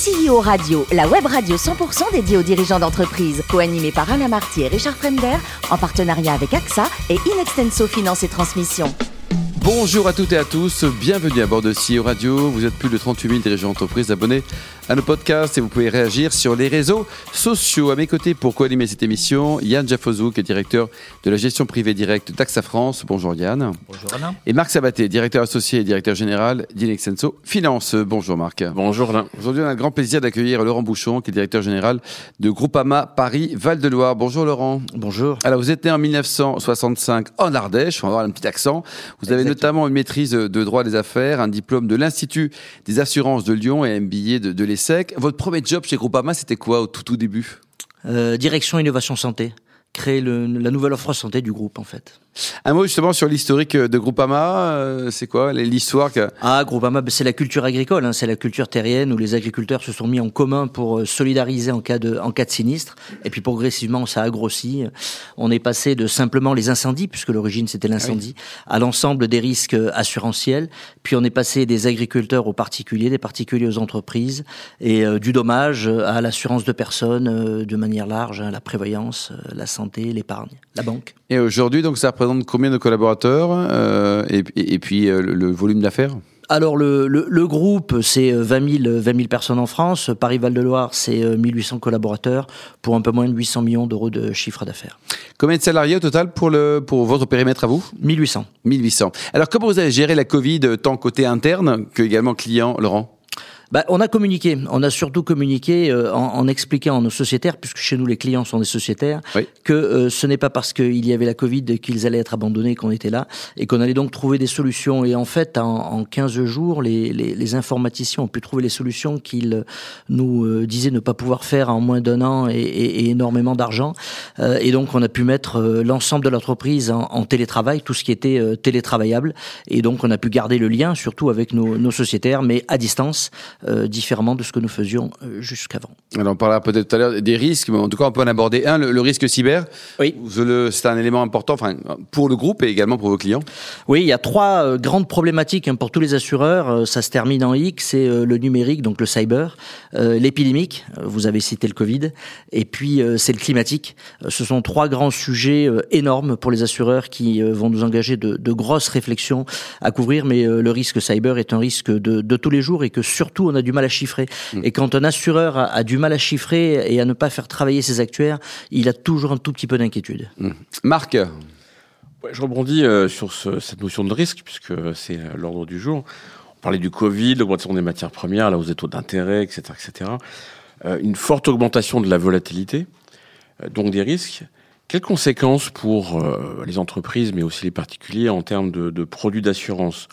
CEO Radio, la web radio 100% dédiée aux dirigeants d'entreprise, co-animée par Alain Marty et Richard Fremder, en partenariat avec AXA et Inextenso Finance et Transmission. Bonjour à toutes et à tous, bienvenue à bord de CEO Radio. Vous êtes plus de 38 000 dirigeants d'entreprise abonnés à nos podcasts et vous pouvez réagir sur les réseaux sociaux. À mes côtés pour co-animer cette émission, Yann Jaffozou, qui est directeur de la gestion privée directe d'AXA France. Bonjour Yann. Bonjour Alain. Et Marc Sabaté, directeur associé et directeur général d'Inexenso Finance. Bonjour Marc. Bonjour Alain. Aujourd'hui, on a le grand plaisir d'accueillir Laurent Bouchon, qui est directeur général de Groupama Paris Val-de-Loire. Bonjour Laurent. Bonjour. Alors, vous êtes né en 1965 en Ardèche, on va avoir un petit accent. Vous avez notamment une maîtrise de droit des affaires, un diplôme de l'Institut des assurances de Lyon et un billet de, de Votre premier job chez Groupama, c'était quoi au tout, début? Euh, direction innovation santé. Créer la nouvelle offre santé du groupe en fait. Un mot justement sur l'historique de Groupama. euh, c'est quoi l'histoire que... Ah, Groupama, ben, c'est la culture agricole, hein, c'est la culture terrienne où les agriculteurs se sont mis en commun pour euh, solidariser en cas de, en cas de sinistre. Et puis progressivement, ça a grossi. On est passé de simplement les incendies, puisque l'origine c'était l'incendie, à l'ensemble des risques euh, assurantiels. Puis on est passé des agriculteurs aux particuliers, des particuliers aux entreprises, et euh, du dommage à l'assurance de personnes euh, de manière large, hein, la prévoyance, la santé, l'épargne, la banque. Et aujourd'hui, donc, ça représente combien de collaborateurs euh, et, et- et puis euh, le, volume d'affaires? Alors le, le, le groupe, c'est euh, 20 000, 20 000 personnes en France. Paris-Val-de-Loire, c'est euh, 1800 collaborateurs pour un peu moins de 800 millions d'euros de chiffre d'affaires. Combien de salariés au total pour, le, pour votre périmètre à vous? 1800. 1800. Alors, comment vous avez géré la Covid, tant côté interne que également client, Laurent? Bah, on a communiqué. On a surtout communiqué euh, en, en expliquant à nos sociétaires, puisque chez nous les clients sont des sociétaires, Oui. que euh, ce n'est pas parce qu'il y avait la Covid qu'ils allaient être abandonnés qu'on était là, et qu'on allait donc trouver des solutions. Et en fait, en, en 15 jours, les, les, les informaticiens ont pu trouver les solutions qu'ils euh, nous disaient ne pas pouvoir faire en moins d'un an et, et- et énormément d'argent. Euh, et donc, on a pu mettre l'ensemble de l'entreprise en, en télétravail, tout ce qui était euh, télétravaillable. Et donc, on a pu garder le lien, surtout avec nos, nos sociétaires, mais à distance, euh, différemment de ce que nous faisions euh, jusqu'avant. Alors, on parlera peut-être tout à l'heure des risques, mais en tout cas, on peut en aborder un, le, le risque cyber. Oui. C'est un élément important enfin, pour le groupe et également pour vos clients. Oui, il y a trois euh, grandes problématiques hein, pour tous les assureurs. Ça se termine en X, c'est le numérique, donc le cyber, l'épidémique, vous avez cité le Covid, et puis c'est le climatique. Ce sont trois grands sujets énormes pour les assureurs qui vont nous engager de, de grosses réflexions à couvrir, mais le risque cyber est un risque de, de tous les jours et que surtout on a du mal à chiffrer. Et quand un assureur a, a du mal à chiffrer et à ne pas faire travailler ses actuaires, il a toujours un tout petit peu d'inquiétude. Marc, Ouais, je rebondis euh, sur ce- cette notion de risque, puisque c'est euh, l'ordre du jour. On parlait du Covid, l'augmentation des matières premières, la hausse des taux d'intérêt, etc. etc. Euh, une forte augmentation de la volatilité, euh, donc des risques. Quelles conséquences pour euh, les entreprises, mais aussi les particuliers, en termes de, de produits d'assurance?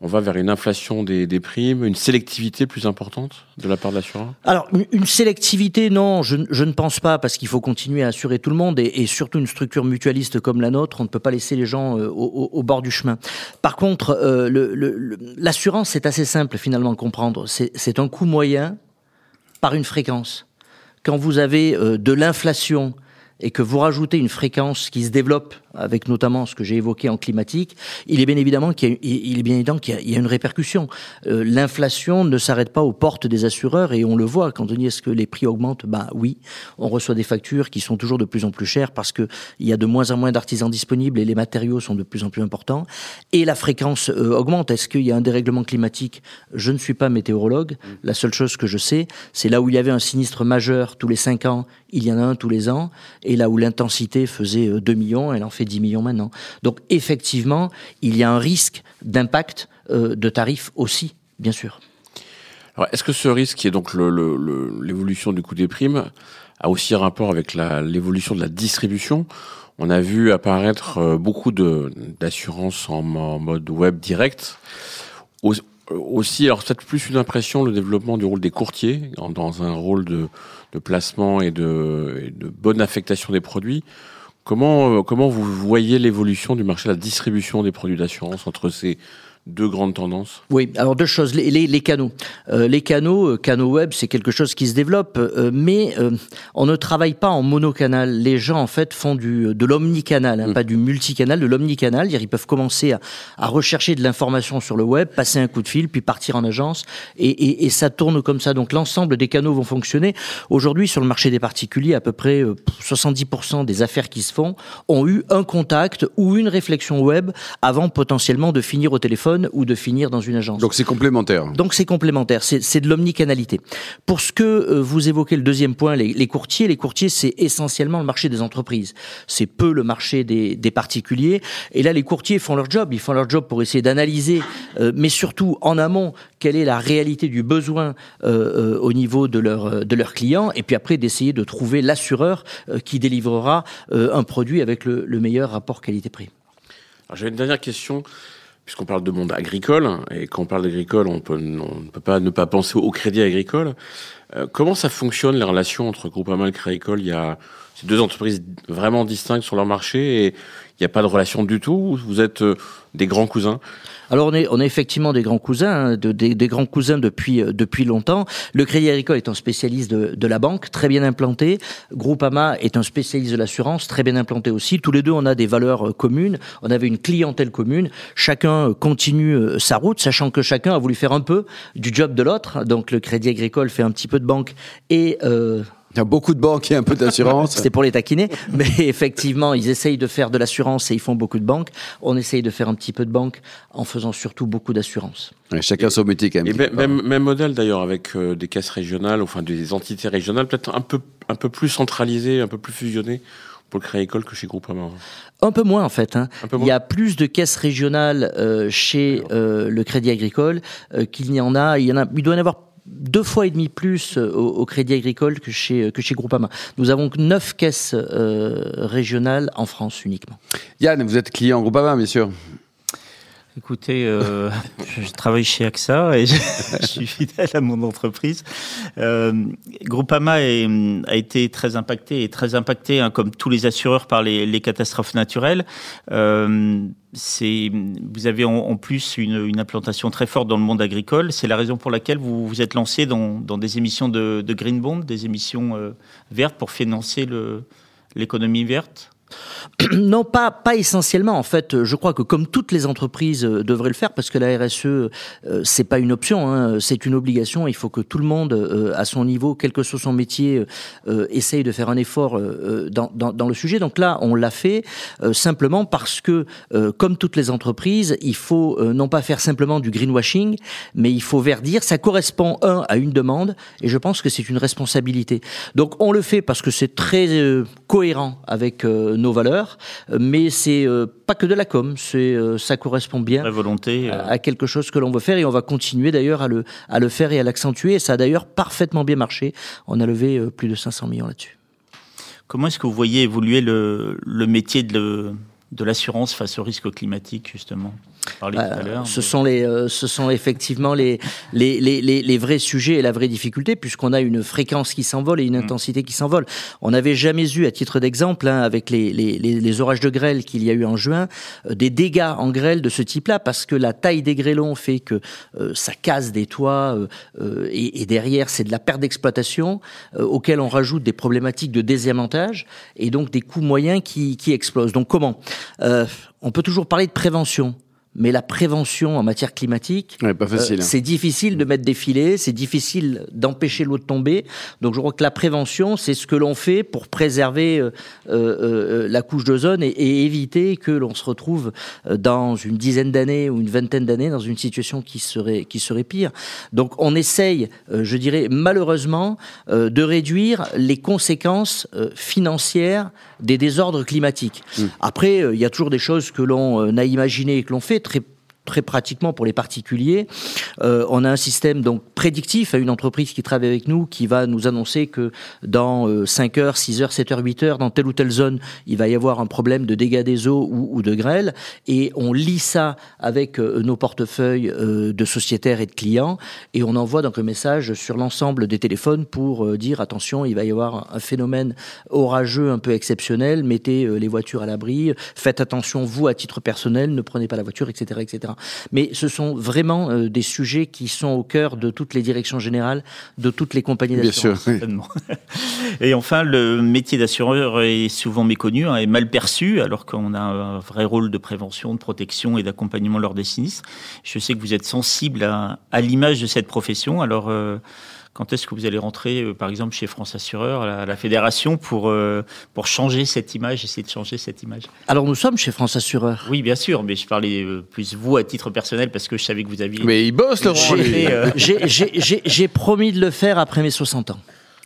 On va vers une inflation des, primes, une sélectivité plus importante de la part de l'assureur? Alors, une- sélectivité, non, je, ne pense pas, parce qu'il faut continuer à assurer tout le monde, et, surtout une structure mutualiste comme la nôtre, on ne peut pas laisser les gens euh, au, bord du chemin. Par contre, euh, l'assurance, c'est assez simple finalement à comprendre. C'est c'est un coût moyen par une fréquence. Quand vous avez euh, de l'inflation et que vous rajoutez une fréquence qui se développe avec notamment ce que j'ai évoqué en climatique, il est bien évidemment qu'il y a, il est bien évident qu'il y a, il y a une répercussion. Euh, L'inflation ne s'arrête pas aux portes des assureurs et on le voit quand on dit est-ce que les prix augmentent? Ben oui, on reçoit des factures qui sont toujours de plus en plus chères parce que il y a de moins en moins d'artisans disponibles et les matériaux sont de plus en plus importants et la fréquence euh, augmente. Est-ce qu'il y a un dérèglement climatique? Je ne suis pas météorologue. La seule chose que je sais, c'est là où il y avait un sinistre majeur tous les cinq ans, il y en a un tous les ans, et là où l'intensité faisait euh, 2 millions, elle en fait 10 millions maintenant. Donc effectivement, il y a un risque d'impact euh, de tarifs aussi, bien sûr. Alors, est-ce que ce risque, qui est donc l'évolution du coût des primes, a aussi un rapport avec l'évolution de la distribution? On a vu apparaître euh, beaucoup d'assurances en, mo- mode web direct. Aussi, alors peut-être plus une impression, le développement du rôle des courtiers dans un rôle de, de placement et de, et de bonne affectation des produits. Comment, euh, comment vous voyez l'évolution du marché de la distribution des produits d'assurance entre ces deux grandes tendances Oui, alors deux choses. Les, les, les canaux. Euh, les canaux, euh, canaux web, c'est quelque chose qui se développe, euh, mais on ne travaille pas en monocanal. Les gens, en fait, font du, de l'omnicanal, hein, Mm. pas du multicanal, de l'omnicanal. Ils peuvent commencer à, à rechercher de l'information sur le web, passer un coup de fil, puis partir en agence, et, et, et ça tourne comme ça. Donc l'ensemble des canaux vont fonctionner. Aujourd'hui, sur le marché des particuliers, à peu près euh, 70% des affaires qui se font ont eu un contact ou une réflexion web avant potentiellement de finir au téléphone ou de finir dans une agence. Donc c'est complémentaire. Donc c'est complémentaire, c'est de l'omnicanalité. Pour ce que euh, vous évoquez le deuxième point, les, les courtiers, les courtiers c'est essentiellement le marché des entreprises, c'est peu le marché des, des particuliers. Et là les courtiers font leur job, ils font leur job pour essayer d'analyser, euh, mais surtout en amont, quelle est la réalité du besoin euh, euh, au niveau de leur de leurs clients, et puis après d'essayer de trouver l'assureur euh, qui délivrera euh, un produit avec le, le meilleur rapport qualité-prix. J'avais une dernière question, puisqu'on parle de monde agricole, et quand on parle d'agricole, on, on ne peut pas ne pas penser au crédit agricole. Euh, comment ça fonctionne, les relations entre Groupama et le Crédit Agricole Il y a ces deux entreprises vraiment distinctes sur leur marché, et il n'y a pas de relation du tout Vous êtes euh, des grands cousins? Alors on est, effectivement des grands cousins, hein, de- des, grands cousins depuis, euh, depuis longtemps. Le Crédit Agricole est un spécialiste de, de la banque, très bien implanté. Groupama est un spécialiste de l'assurance, très bien implanté aussi. Tous les deux, on a des valeurs communes, on avait une clientèle commune. Chacun continue sa route, sachant que chacun a voulu faire un peu du job de l'autre. Donc le Crédit Agricole fait un petit peu de banque et... Euh, Il y a beaucoup de banques et un peu d'assurance. c'était pour les taquiner, mais effectivement, ils essayent de faire de l'assurance et ils font beaucoup de banques. On essaye de faire un petit peu de banque en faisant surtout beaucoup d'assurance. Ouais, chacun son métier quand même. Et même, même, modèle d'ailleurs, avec euh, des caisses régionales, enfin des entités régionales, peut-être un peu, un peu plus centralisées, un peu plus fusionnées pour le Crédit Agricole que chez Groupama. Un peu moins en fait. Hein. Il y a plus de caisses régionales euh, chez euh, le Crédit Agricole euh, qu'il n'y en a. Il y en a. Il doit y en avoir deux fois et demi plus euh, au, Crédit Agricole que chez que chez Groupama. Nous avons neuf caisses euh, régionales en France uniquement. Yann, vous êtes client Groupama, bien sûr. Écoutez, euh, je travaille chez AXA et je, suis fidèle à mon entreprise. Euh, Groupama a été très impacté et très impacté, hein, comme tous les assureurs, par les, catastrophes naturelles. Euh, vous avez en, plus une, implantation très forte dans le monde agricole. C'est la raison pour laquelle vous vous êtes lancé dans, des émissions de, green bond, des émissions vertes pour financer l'économie verte. non, pas, pas essentiellement. En fait, je crois que comme toutes les entreprises euh, devraient le faire, parce que la RSE, euh, c'est pas une option, hein, c'est une obligation. Il faut que tout le monde, euh, à son niveau, quel que soit son métier, euh, essaye de faire un effort dans, dans, dans le sujet. Donc là, on l'a fait simplement parce que, comme toutes les entreprises, il faut non pas faire simplement du greenwashing, mais il faut verdir. Ça correspond un à une demande, et je pense que c'est une responsabilité. Donc on le fait parce que c'est très cohérent avec nos valeurs, euh, mais c'est euh, pas que de la com, c'est euh, ça correspond bien volonté. à à quelque chose que l'on veut faire et on va continuer d'ailleurs à le à le faire et à l'accentuer. Et ça a d'ailleurs parfaitement bien marché. On a levé plus de 500 millions là-dessus. Comment est-ce que vous voyez évoluer le, le métier de, de l'assurance face au risque climatique, justement parlait tout à Euh, l'heure. ce sont les, euh, ce sont effectivement les, les, les, les, les vrais sujets et la vraie difficulté, puisqu'on a une fréquence qui s'envole et une intensité qui s'envole. On n'avait jamais eu, à titre d'exemple, hein, avec les, les, les, orages de grêle qu'il y a eu en juin, euh, des dégâts en grêle de ce type-là, parce que la taille des grêlons fait que euh, ça casse des toits euh, euh, et, et derrière c'est de la perte d'exploitation euh, auquel on rajoute des problématiques de désamiantage et donc des coûts moyens qui, qui explosent. Donc comment? Euh, On peut toujours parler de prévention. Mais la prévention en matière climatique, Ouais, euh, hein. c'est difficile de mettre des filets, c'est difficile d'empêcher l'eau de tomber. Donc je crois que la prévention, c'est ce que l'on fait pour préserver euh, euh, la couche d'ozone et, et éviter que l'on se retrouve dans une dizaine d'années ou une vingtaine d'années dans une situation qui serait qui serait pire. Donc on essaye, je dirais malheureusement, de réduire les conséquences financières des désordres climatiques. Après, euh, il y a toujours des choses que l'on a imaginées et que l'on fait très très pratiquement pour les particuliers. Euh, on a un système donc prédictif à une entreprise qui travaille avec nous qui va nous annoncer que dans euh, 5 heures, 6 heures, 7 heures, 8 heures, dans telle ou telle zone, il va y avoir un problème de dégâts des eaux ou, de grêle. Et on lit ça avec euh, nos portefeuilles euh, de sociétaires et de clients et on envoie donc un message sur l'ensemble des téléphones pour dire attention, il va y avoir un phénomène orageux un peu exceptionnel, mettez les voitures à l'abri, faites attention vous à titre personnel, ne prenez pas la voiture, etc., etc. Mais ce sont vraiment des sujets qui sont au cœur de toutes les directions générales, de toutes les compagnies d'assurance. Bien sûr. Et enfin, le métier d'assureur est souvent méconnu, hein, est mal perçu, alors qu'on a un vrai rôle de prévention, de protection et d'accompagnement lors des sinistres. Je sais que vous êtes sensible à, à l'image de cette profession. Alors, euh, quand est-ce que vous allez rentrer, euh, par exemple, chez France Assureur, à la, fédération, pour, euh, pour changer cette image, essayer de changer cette image? Alors, nous sommes chez France Assureur. Oui, bien sûr, mais je parlais plus vous à titre personnel parce que je savais que vous aviez. Mais il bosse, Laurent. J'ai promis de le faire après mes 60 ans.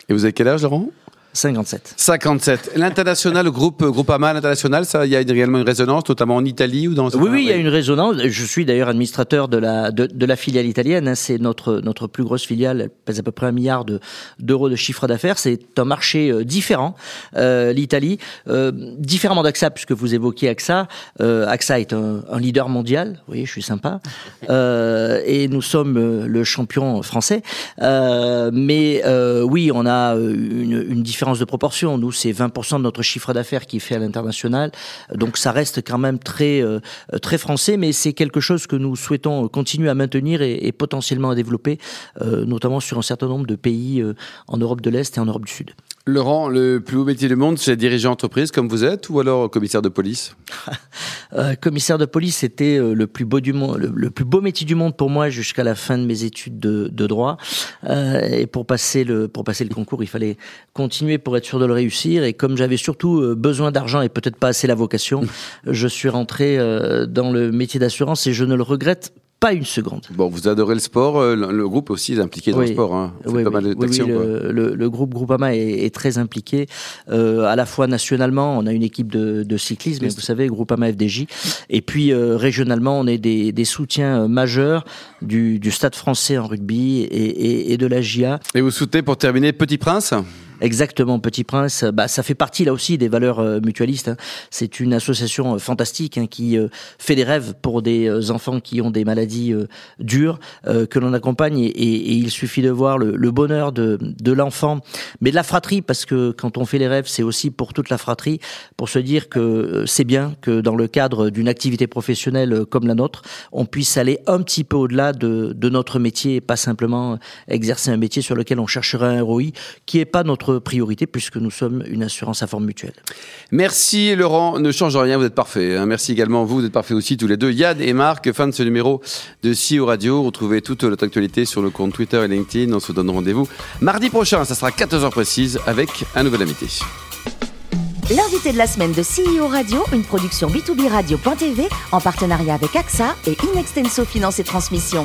Et vous avez quel âge, Laurent? 57. 57. L'international, le groupe Groupama, l'international, ça, il y a également une résonance, notamment en Italie ou dans. Oui, oui, il y a une résonance. Je suis d'ailleurs administrateur de la de, de la filiale italienne. Hein. C'est notre notre plus grosse filiale. Elle pèse à peu près un milliard de d'euros de chiffre d'affaires. C'est un marché euh, différent, euh, l'Italie, euh, différemment d'AXA puisque vous évoquiez AXA. Euh, AXA est un, un, leader mondial. Vous voyez, je suis sympa. Euh, et nous sommes le champion français. mais oui, on a une, une différence de proportion. Nous, c'est 20% de notre chiffre d'affaires qui fait à l'international. Donc ça reste quand même très, euh, très français, mais c'est quelque chose que nous souhaitons continuer à maintenir et, potentiellement à développer, euh, notamment sur un certain nombre de pays euh, en Europe de l'Est et en Europe du Sud. Laurent, le plus beau métier du monde, c'est diriger entreprise comme vous êtes ou alors commissaire de police euh, Commissaire de police, c'était euh, le plus beau du monde, le, plus beau métier du monde pour moi jusqu'à la fin de mes études de, de droit. Euh, et pour passer le pour passer le concours, il fallait continuer pour être sûr de le réussir. Et comme j'avais surtout besoin d'argent et peut-être pas assez la vocation, je suis rentré dans le métier d'assurance et je ne le regrette pas une seconde. Bon, vous adorez le sport. Euh, le, groupe aussi est impliqué dans le sport. Hein. Oui, pas mal le, le, groupe Groupama est, est très impliqué. Euh, à la fois nationalement, on a une équipe de, de cyclisme, vous savez, Groupama FDJ. Et puis euh, régionalement, on est des, des soutiens euh, majeurs du, du, Stade français en rugby et, et, et de la GIA. Et vous soutenez, pour terminer, Petit Prince? Exactement, Petit Prince. Bah, ça fait partie là aussi des valeurs euh, mutualistes. Hein. C'est une association euh, fantastique hein, qui euh, fait des rêves pour des enfants qui ont des maladies dures, que l'on accompagne. Et, il suffit de voir le, bonheur de, l'enfant, mais de la fratrie, parce que quand on fait les rêves, c'est aussi pour toute la fratrie, pour se dire que c'est bien que dans le cadre d'une activité professionnelle comme la nôtre, on puisse aller un petit peu au-delà de, notre métier et pas simplement exercer un métier sur lequel on chercherait un ROI qui est pas notre priorité puisque nous sommes une assurance à forme mutuelle. Merci Laurent, ne change rien, vous êtes parfait. Hein. Merci également vous, vous êtes parfaits aussi tous les deux. Yann et Marc, fin de ce numéro de CEO Radio. Retrouvez toute notre actualité sur le compte Twitter et LinkedIn. On se donne rendez-vous mardi prochain, ça sera 14h précise avec un nouvel invité. L'invité de la semaine de CEO Radio, une production B2B Radio.tv en partenariat avec AXA et Inextenso Finance et Transmission.